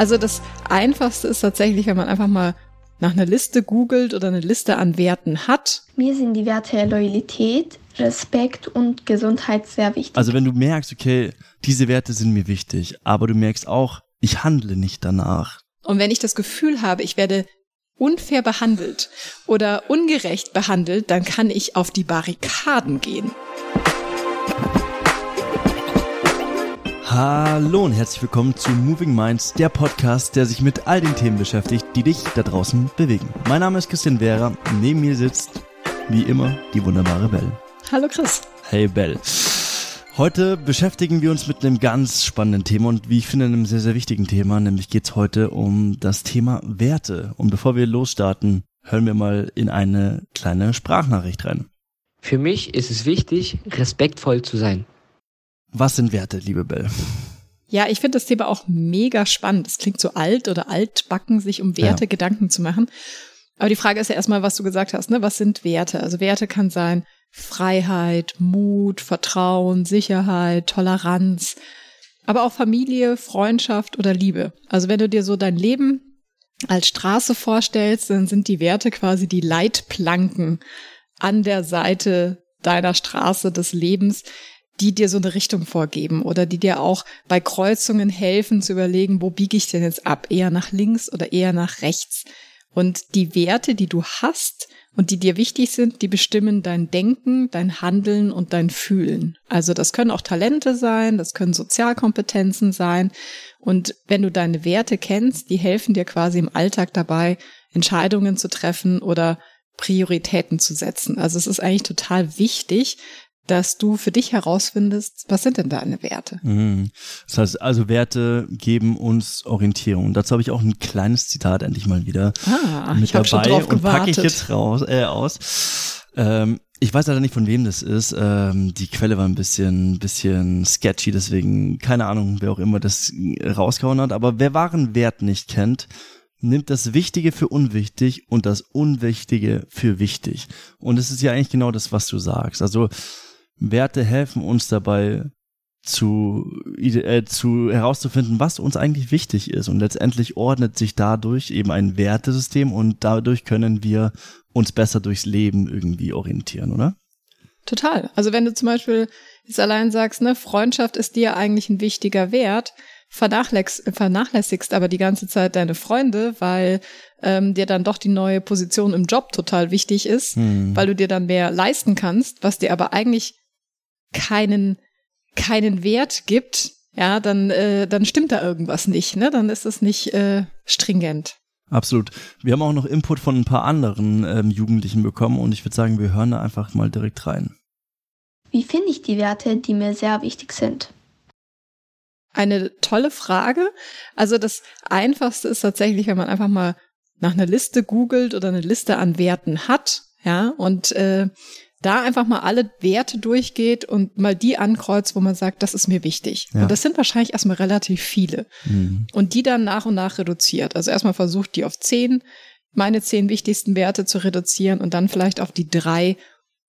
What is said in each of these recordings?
Also das Einfachste ist tatsächlich, wenn man einfach mal nach einer Liste googelt oder eine Liste an Werten hat. Mir sind die Werte Loyalität, Respekt und Gesundheit sehr wichtig. Also wenn du merkst, okay, diese Werte sind mir wichtig, aber du merkst auch, ich handle nicht danach. Und wenn ich das Gefühl habe, ich werde unfair behandelt oder ungerecht behandelt, dann kann ich auf die Barrikaden gehen. Hallo und herzlich willkommen zu Moving Minds, der Podcast, der sich mit all den Themen beschäftigt, die dich da draußen bewegen. Mein Name ist Christian Vera, neben mir sitzt, wie immer, die wunderbare Bell. Hallo Chris. Hey Bell. Heute beschäftigen wir uns mit einem ganz spannenden Thema und wie ich finde, einem sehr, sehr wichtigen Thema, nämlich geht es heute um das Thema Werte. Und bevor wir losstarten, hören wir mal in eine kleine Sprachnachricht rein. Für mich ist es wichtig, respektvoll zu sein. Was sind Werte, liebe Bell? Ja, ich finde das Thema auch mega spannend. Es klingt so alt oder altbacken, sich um Werte ja. Gedanken zu machen. Aber die Frage ist ja erstmal, was du gesagt hast, ne? Was sind Werte? Also Werte kann sein Freiheit, Mut, Vertrauen, Sicherheit, Toleranz, aber auch Familie, Freundschaft oder Liebe. Also wenn du dir so dein Leben als Straße vorstellst, dann sind die Werte quasi die Leitplanken an der Seite deiner Straße des Lebens, die dir so eine Richtung vorgeben oder die dir auch bei Kreuzungen helfen zu überlegen, wo biege ich denn jetzt ab? Eher nach links oder eher nach rechts? Und die Werte, die du hast und die dir wichtig sind, die bestimmen dein Denken, dein Handeln und dein Fühlen. Also das können auch Talente sein, das können Sozialkompetenzen sein. Und wenn du deine Werte kennst, die helfen dir quasi im Alltag dabei, Entscheidungen zu treffen oder Prioritäten zu setzen. Also es ist eigentlich total wichtig, dass du für dich herausfindest, was sind denn deine Werte? Mhm. Das heißt, also Werte geben uns Orientierung. Dazu habe ich auch ein kleines Zitat endlich mal wieder ah, mit ich dabei schon drauf und packe ich jetzt raus, äh, aus. Ähm, ich weiß leider nicht, von wem das ist. Ähm, die Quelle war ein bisschen, bisschen sketchy, deswegen keine Ahnung, wer auch immer das rausgehauen hat. Aber wer wahren Wert nicht kennt, nimmt das Wichtige für unwichtig und das Unwichtige für wichtig. Und es ist ja eigentlich genau das, was du sagst. Also Werte helfen uns dabei zu, äh, zu herauszufinden, was uns eigentlich wichtig ist. Und letztendlich ordnet sich dadurch eben ein Wertesystem und dadurch können wir uns besser durchs Leben irgendwie orientieren, oder? Total. Also wenn du zum Beispiel jetzt allein sagst, ne, Freundschaft ist dir eigentlich ein wichtiger Wert, vernachlässigst, vernachlässigst aber die ganze Zeit deine Freunde, weil ähm, dir dann doch die neue Position im Job total wichtig ist, hm. weil du dir dann mehr leisten kannst, was dir aber eigentlich keinen, keinen Wert gibt, ja, dann, äh, dann stimmt da irgendwas nicht, ne? Dann ist es nicht äh, stringent. Absolut. Wir haben auch noch Input von ein paar anderen ähm, Jugendlichen bekommen und ich würde sagen, wir hören da einfach mal direkt rein. Wie finde ich die Werte, die mir sehr wichtig sind? Eine tolle Frage. Also das Einfachste ist tatsächlich, wenn man einfach mal nach einer Liste googelt oder eine Liste an Werten hat, ja, und äh, da einfach mal alle Werte durchgeht und mal die ankreuzt, wo man sagt, das ist mir wichtig. Ja. Und das sind wahrscheinlich erstmal relativ viele. Mhm. Und die dann nach und nach reduziert. Also erstmal versucht, die auf zehn, meine zehn wichtigsten Werte zu reduzieren und dann vielleicht auf die drei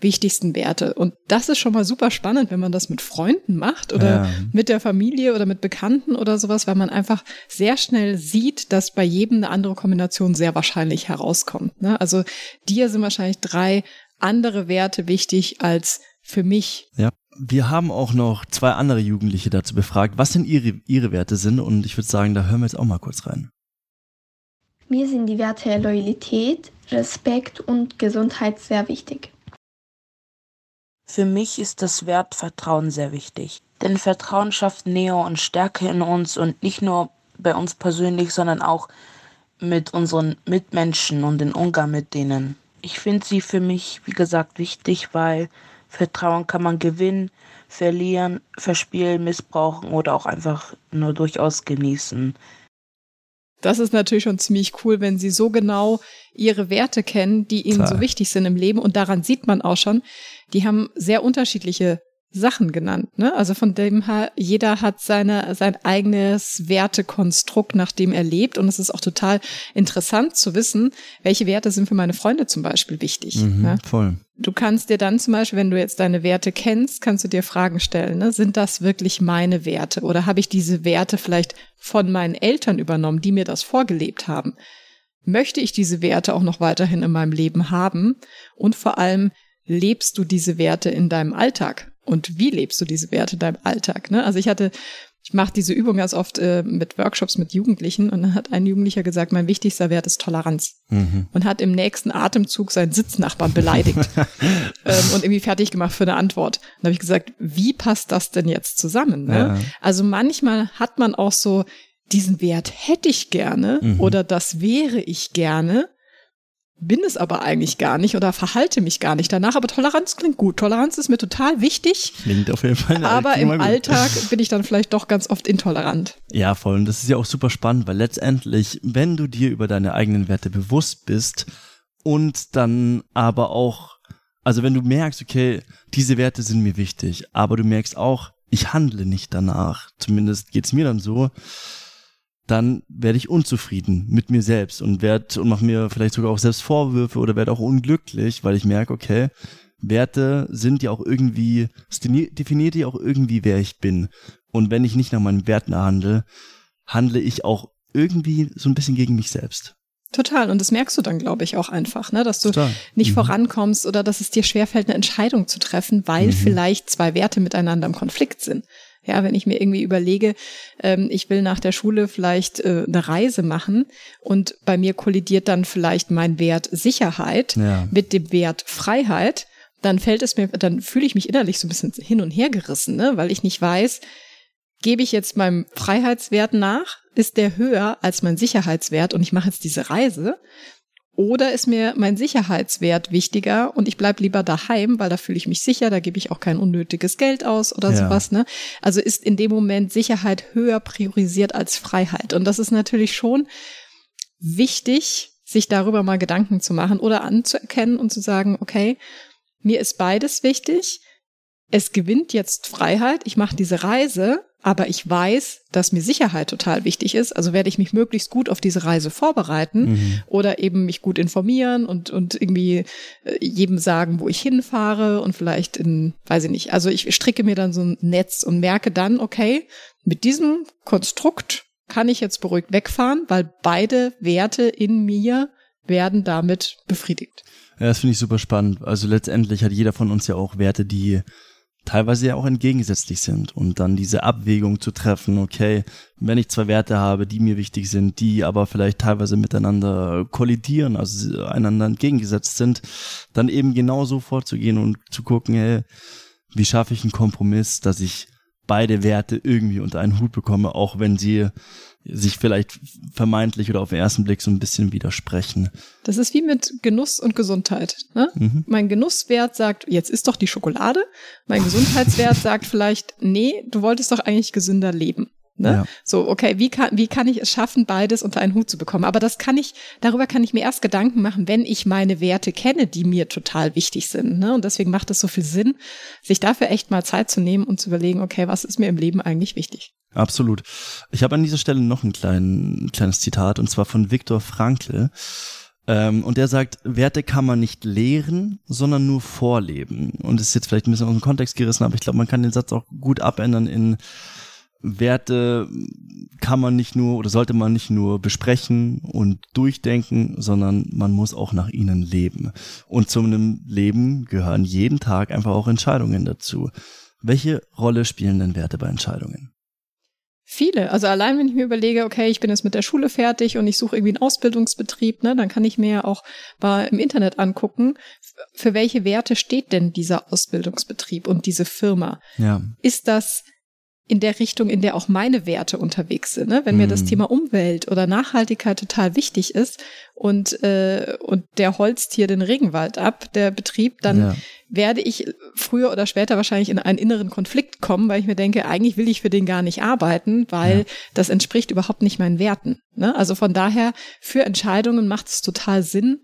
wichtigsten Werte. Und das ist schon mal super spannend, wenn man das mit Freunden macht oder ja. mit der Familie oder mit Bekannten oder sowas, weil man einfach sehr schnell sieht, dass bei jedem eine andere Kombination sehr wahrscheinlich herauskommt. Ne? Also dir sind wahrscheinlich drei andere Werte wichtig als für mich. Ja. Wir haben auch noch zwei andere Jugendliche dazu befragt, was denn ihre, ihre Werte sind und ich würde sagen, da hören wir jetzt auch mal kurz rein. Mir sind die Werte Loyalität, Respekt und Gesundheit sehr wichtig. Für mich ist das Wert Vertrauen sehr wichtig. Denn Vertrauen schafft Nähe und Stärke in uns und nicht nur bei uns persönlich, sondern auch mit unseren Mitmenschen und den Umgang mit denen. Ich finde sie für mich, wie gesagt, wichtig, weil Vertrauen kann man gewinnen, verlieren, verspielen, missbrauchen oder auch einfach nur durchaus genießen. Das ist natürlich schon ziemlich cool, wenn sie so genau ihre Werte kennen, die ihnen Klar. so wichtig sind im Leben. Und daran sieht man auch schon, die haben sehr unterschiedliche Sachen genannt, ne? Also von dem her, jeder hat seine, sein eigenes Wertekonstrukt, nach dem er lebt. Und es ist auch total interessant zu wissen, welche Werte sind für meine Freunde zum Beispiel wichtig. Mhm, ne? Voll. Du kannst dir dann zum Beispiel, wenn du jetzt deine Werte kennst, kannst du dir Fragen stellen, ne? Sind das wirklich meine Werte? Oder habe ich diese Werte vielleicht von meinen Eltern übernommen, die mir das vorgelebt haben? Möchte ich diese Werte auch noch weiterhin in meinem Leben haben? Und vor allem, lebst du diese Werte in deinem Alltag? Und wie lebst du diese Werte in deinem Alltag? Ne? Also ich hatte, ich mache diese Übung ganz oft äh, mit Workshops mit Jugendlichen und dann hat ein Jugendlicher gesagt, mein wichtigster Wert ist Toleranz Mhm. und hat im nächsten Atemzug seinen Sitznachbarn beleidigt ähm, und irgendwie fertig gemacht für eine Antwort. Dann habe ich gesagt, wie passt das denn jetzt zusammen? Ne? Ja. Also manchmal hat man auch so diesen Wert hätte ich gerne Mhm. oder das wäre ich gerne, bin es aber eigentlich gar nicht oder verhalte mich gar nicht danach. Aber Toleranz klingt gut. Toleranz ist mir total wichtig. Klingt auf jeden Fall. Aber im gut. Alltag bin ich dann vielleicht doch ganz oft intolerant. Ja, voll. Und das ist ja auch super spannend, weil letztendlich, wenn du dir über deine eigenen Werte bewusst bist und dann aber auch, also wenn du merkst, okay, diese Werte sind mir wichtig, aber du merkst auch, ich handle nicht danach, zumindest geht's mir dann so, dann werde ich unzufrieden mit mir selbst und werde und mache mir vielleicht sogar auch selbst Vorwürfe oder werde auch unglücklich, weil ich merke, okay, Werte sind ja auch irgendwie, definiert ja auch irgendwie, wer ich bin. Und wenn ich nicht nach meinen Werten handle, handle ich auch irgendwie so ein bisschen gegen mich selbst. Total. Und das merkst du dann, glaube ich, auch einfach, ne? dass du Total. nicht Mhm. vorankommst oder dass es dir schwerfällt, eine Entscheidung zu treffen, weil Mhm. vielleicht zwei Werte miteinander im Konflikt sind. Ja, wenn ich mir irgendwie überlege, ähm, ich will nach der Schule vielleicht äh, eine Reise machen und bei mir kollidiert dann vielleicht mein Wert Sicherheit Ja. mit dem Wert Freiheit, dann fällt es mir, dann fühle ich mich innerlich so ein bisschen hin und her gerissen, ne? weil ich nicht weiß, gebe ich jetzt meinem Freiheitswert nach, ist der höher als mein Sicherheitswert und ich mache jetzt diese Reise? Oder ist mir mein Sicherheitswert wichtiger und ich bleib lieber daheim, weil da fühle ich mich sicher, da gebe ich auch kein unnötiges Geld aus oder Ja. sowas. Ne? Also ist in dem Moment Sicherheit höher priorisiert als Freiheit. Und das ist natürlich schon wichtig, sich darüber mal Gedanken zu machen oder anzuerkennen und zu sagen, okay, mir ist beides wichtig. Es gewinnt jetzt Freiheit. Ich mache diese Reise, aber ich weiß, dass mir Sicherheit total wichtig ist. Also werde ich mich möglichst gut auf diese Reise vorbereiten Mhm. oder eben mich gut informieren und, und irgendwie äh, jedem sagen, wo ich hinfahre und vielleicht in, weiß ich nicht. Also ich stricke mir dann so ein Netz und merke dann, okay, mit diesem Konstrukt kann ich jetzt beruhigt wegfahren, weil beide Werte in mir werden damit befriedigt. Ja, das finde ich super spannend. Also letztendlich hat jeder von uns ja auch Werte, die teilweise ja auch entgegensätzlich sind und dann diese Abwägung zu treffen, okay, wenn ich zwei Werte habe, die mir wichtig sind, die aber vielleicht teilweise miteinander kollidieren, also einander entgegengesetzt sind, dann eben genauso vorzugehen und zu gucken, hey, wie schaffe ich einen Kompromiss, dass ich beide Werte irgendwie unter einen Hut bekomme, auch wenn sie sich vielleicht vermeintlich oder auf den ersten Blick so ein bisschen widersprechen. Das ist wie mit Genuss und Gesundheit. Ne? Mhm. Mein Genusswert sagt, jetzt isst doch die Schokolade. Mein Gesundheitswert sagt vielleicht, nee, du wolltest doch eigentlich gesünder leben. Ne? Ja. So, okay, wie kann, wie kann ich es schaffen, beides unter einen Hut zu bekommen? Aber das kann ich, darüber kann ich mir erst Gedanken machen, wenn ich meine Werte kenne, die mir total wichtig sind. Ne? Und deswegen macht es so viel Sinn, sich dafür echt mal Zeit zu nehmen und zu überlegen, okay, was ist mir im Leben eigentlich wichtig? Absolut. Ich habe an dieser Stelle noch ein, klein, ein kleines Zitat und zwar von Viktor Frankl. Ähm, und der sagt, Werte kann man nicht lehren, sondern nur vorleben. Und ist jetzt vielleicht ein bisschen aus dem Kontext gerissen, aber ich glaube, man kann den Satz auch gut abändern in Werte kann man nicht nur oder sollte man nicht nur besprechen und durchdenken, sondern man muss auch nach ihnen leben. Und zu einem Leben gehören jeden Tag einfach auch Entscheidungen dazu. Welche Rolle spielen denn Werte bei Entscheidungen? Viele. Also allein wenn ich mir überlege, okay, ich bin jetzt mit der Schule fertig und ich suche irgendwie einen Ausbildungsbetrieb, ne, dann kann ich mir ja auch mal im Internet angucken, für welche Werte steht denn dieser Ausbildungsbetrieb und diese Firma? Ja. Ist das in der Richtung, in der auch meine Werte unterwegs sind. Ne? Wenn mir das Mhm. Thema Umwelt oder Nachhaltigkeit total wichtig ist und, äh, und der holzt hier den Regenwald ab, der Betrieb, dann Ja. werde ich früher oder später wahrscheinlich in einen inneren Konflikt kommen, weil ich mir denke, eigentlich will ich für den gar nicht arbeiten, weil Ja. das entspricht überhaupt nicht meinen Werten. Ne? Also von daher, für Entscheidungen macht es total Sinn,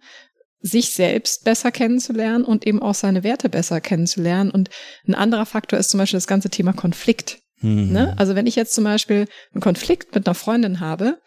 sich selbst besser kennenzulernen und eben auch seine Werte besser kennenzulernen. Und ein anderer Faktor ist zum Beispiel das ganze Thema Konflikt. Mhm. Ne? Also wenn ich jetzt zum Beispiel einen Konflikt mit einer Freundin habe,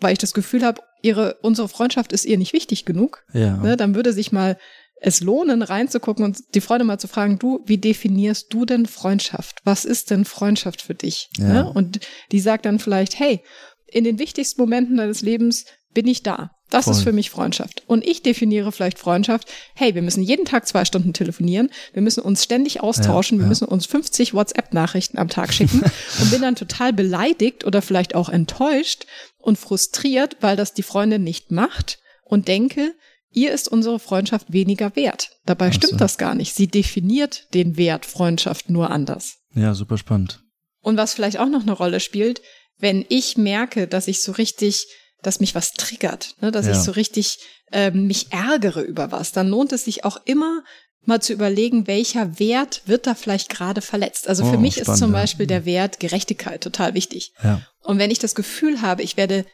weil ich das Gefühl habe, ihre, unsere Freundschaft ist ihr nicht wichtig genug, Ja. ne, dann würde sich mal es lohnen, reinzugucken und die Freundin mal zu fragen, du, wie definierst du denn Freundschaft? Was ist denn Freundschaft für dich? Ja. Ne? Und die sagt dann vielleicht, hey, in den wichtigsten Momenten deines Lebens bin ich da. Das Voll. ist für mich Freundschaft. Und ich definiere vielleicht Freundschaft, hey, wir müssen jeden Tag zwei Stunden telefonieren, wir müssen uns ständig austauschen, Ja, wir ja. müssen uns 50 WhatsApp-Nachrichten am Tag schicken und bin dann total beleidigt oder vielleicht auch enttäuscht und frustriert, weil das die Freundin nicht macht und denke, ihr ist unsere Freundschaft weniger wert. Dabei so. stimmt das gar nicht. Sie definiert den Wert Freundschaft nur anders. ja, super spannend. Und was vielleicht auch noch eine Rolle spielt, wenn ich merke, dass ich so richtig, dass mich was triggert, ne, dass Ja. ich so richtig ähm, mich ärgere über was, dann lohnt es sich auch immer mal zu überlegen, welcher Wert wird da vielleicht gerade verletzt. Also für Oh, mich ist spannend, zum ja. Beispiel der Wert Gerechtigkeit total wichtig. Ja. Und wenn ich das Gefühl habe, ich werde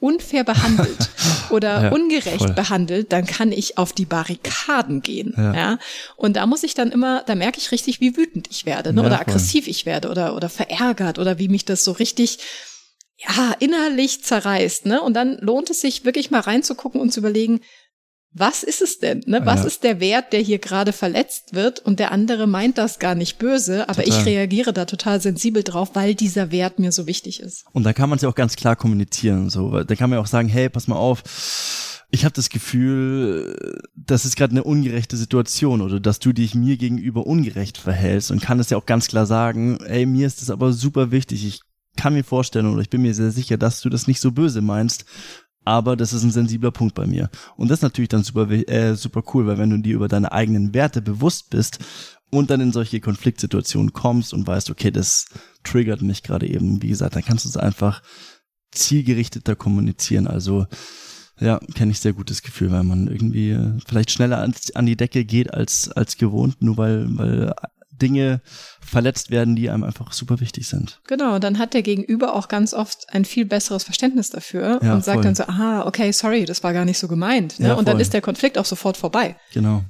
unfair behandelt oder Ja, ungerecht voll. behandelt, dann kann ich auf die Barrikaden gehen. Ja. Ja. Und da muss ich dann immer, da merke ich richtig, wie wütend ich werde, ne? Ja, oder voll. aggressiv ich werde oder, oder verärgert oder wie mich das so richtig ja, innerlich zerreißt, ne? Und dann lohnt es sich wirklich mal reinzugucken und zu überlegen, was ist es denn? Ne? Was Ja. ist der Wert, der hier gerade verletzt wird? Und der andere meint das gar nicht böse, aber Total. ich reagiere da total sensibel drauf, weil dieser Wert mir so wichtig ist. Und da kann man es ja auch ganz klar kommunizieren. So, da kann man ja auch sagen, hey, pass mal auf, ich habe das Gefühl, das ist gerade eine ungerechte Situation oder dass du dich mir gegenüber ungerecht verhältst und kann es ja auch ganz klar sagen, ey, mir ist das aber super wichtig. Ich kann mir vorstellen oder ich bin mir sehr sicher, dass du das nicht so böse meinst. Aber das ist ein sensibler Punkt bei mir. Und das ist natürlich dann super, äh, super cool, weil wenn du dir über deine eigenen Werte bewusst bist und dann in solche Konfliktsituationen kommst und weißt, okay, das triggert mich gerade eben, wie gesagt, dann kannst du es einfach zielgerichteter kommunizieren. Also ja, kenne ich sehr gutes Gefühl, weil man irgendwie äh, vielleicht schneller an, an die Decke geht als, als gewohnt, nur weil, weil Dinge verletzt werden, die einem einfach super wichtig sind. Genau, und dann hat der Gegenüber auch ganz oft ein viel besseres Verständnis dafür Ja, und sagt voll. dann so, aha, okay, sorry, das war gar nicht so gemeint. Ne? Ja, und dann ist der Konflikt auch sofort vorbei. Genau.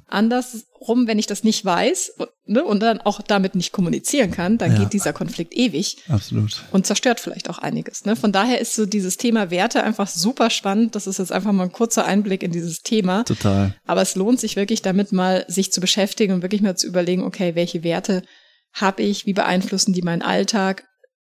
Andersrum, wenn ich das nicht weiß und, ne, und dann auch damit nicht kommunizieren kann, dann Ja. geht dieser Konflikt ewig Absolut. und zerstört vielleicht auch einiges. Ne? Von daher ist so dieses Thema Werte einfach super spannend. Das ist jetzt einfach mal ein kurzer Einblick in dieses Thema. Total. Aber es lohnt sich wirklich damit mal sich zu beschäftigen und wirklich mal zu überlegen, okay, welche Werte habe ich, wie beeinflussen die meinen Alltag?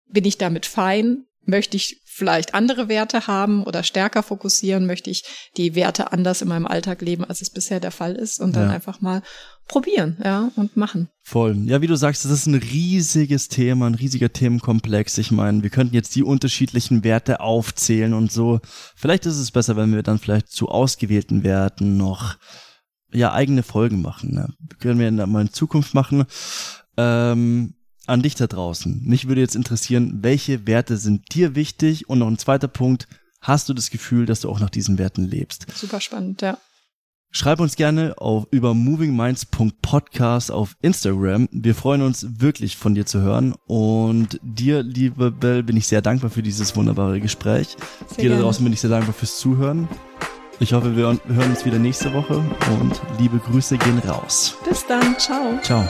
Bin ich damit fein? Möchte ich vielleicht andere Werte haben oder stärker fokussieren? Möchte ich die Werte anders in meinem Alltag leben, als es bisher der Fall ist? Und dann Ja. einfach mal probieren, ja, und machen. Voll. Ja, wie du sagst, das ist ein riesiges Thema, ein riesiger Themenkomplex. Ich meine, wir könnten jetzt die unterschiedlichen Werte aufzählen und so. Vielleicht ist es besser, wenn wir dann vielleicht zu ausgewählten Werten noch ja eigene Folgen machen. Ne? Können wir dann mal in Zukunft machen. Ähm, an dich da draußen. Mich würde jetzt interessieren, welche Werte sind dir wichtig? Und noch ein zweiter Punkt, hast du das Gefühl, dass du auch nach diesen Werten lebst? Super spannend, ja. Schreib uns gerne auf über movingminds.podcast auf Instagram. Wir freuen uns wirklich von dir zu hören und dir, liebe Bell, bin ich sehr dankbar für dieses wunderbare Gespräch. Sehr dir da draußen bin ich sehr dankbar fürs Zuhören. Ich hoffe, wir hören uns wieder nächste Woche und liebe Grüße gehen raus. Bis dann, ciao. Ciao.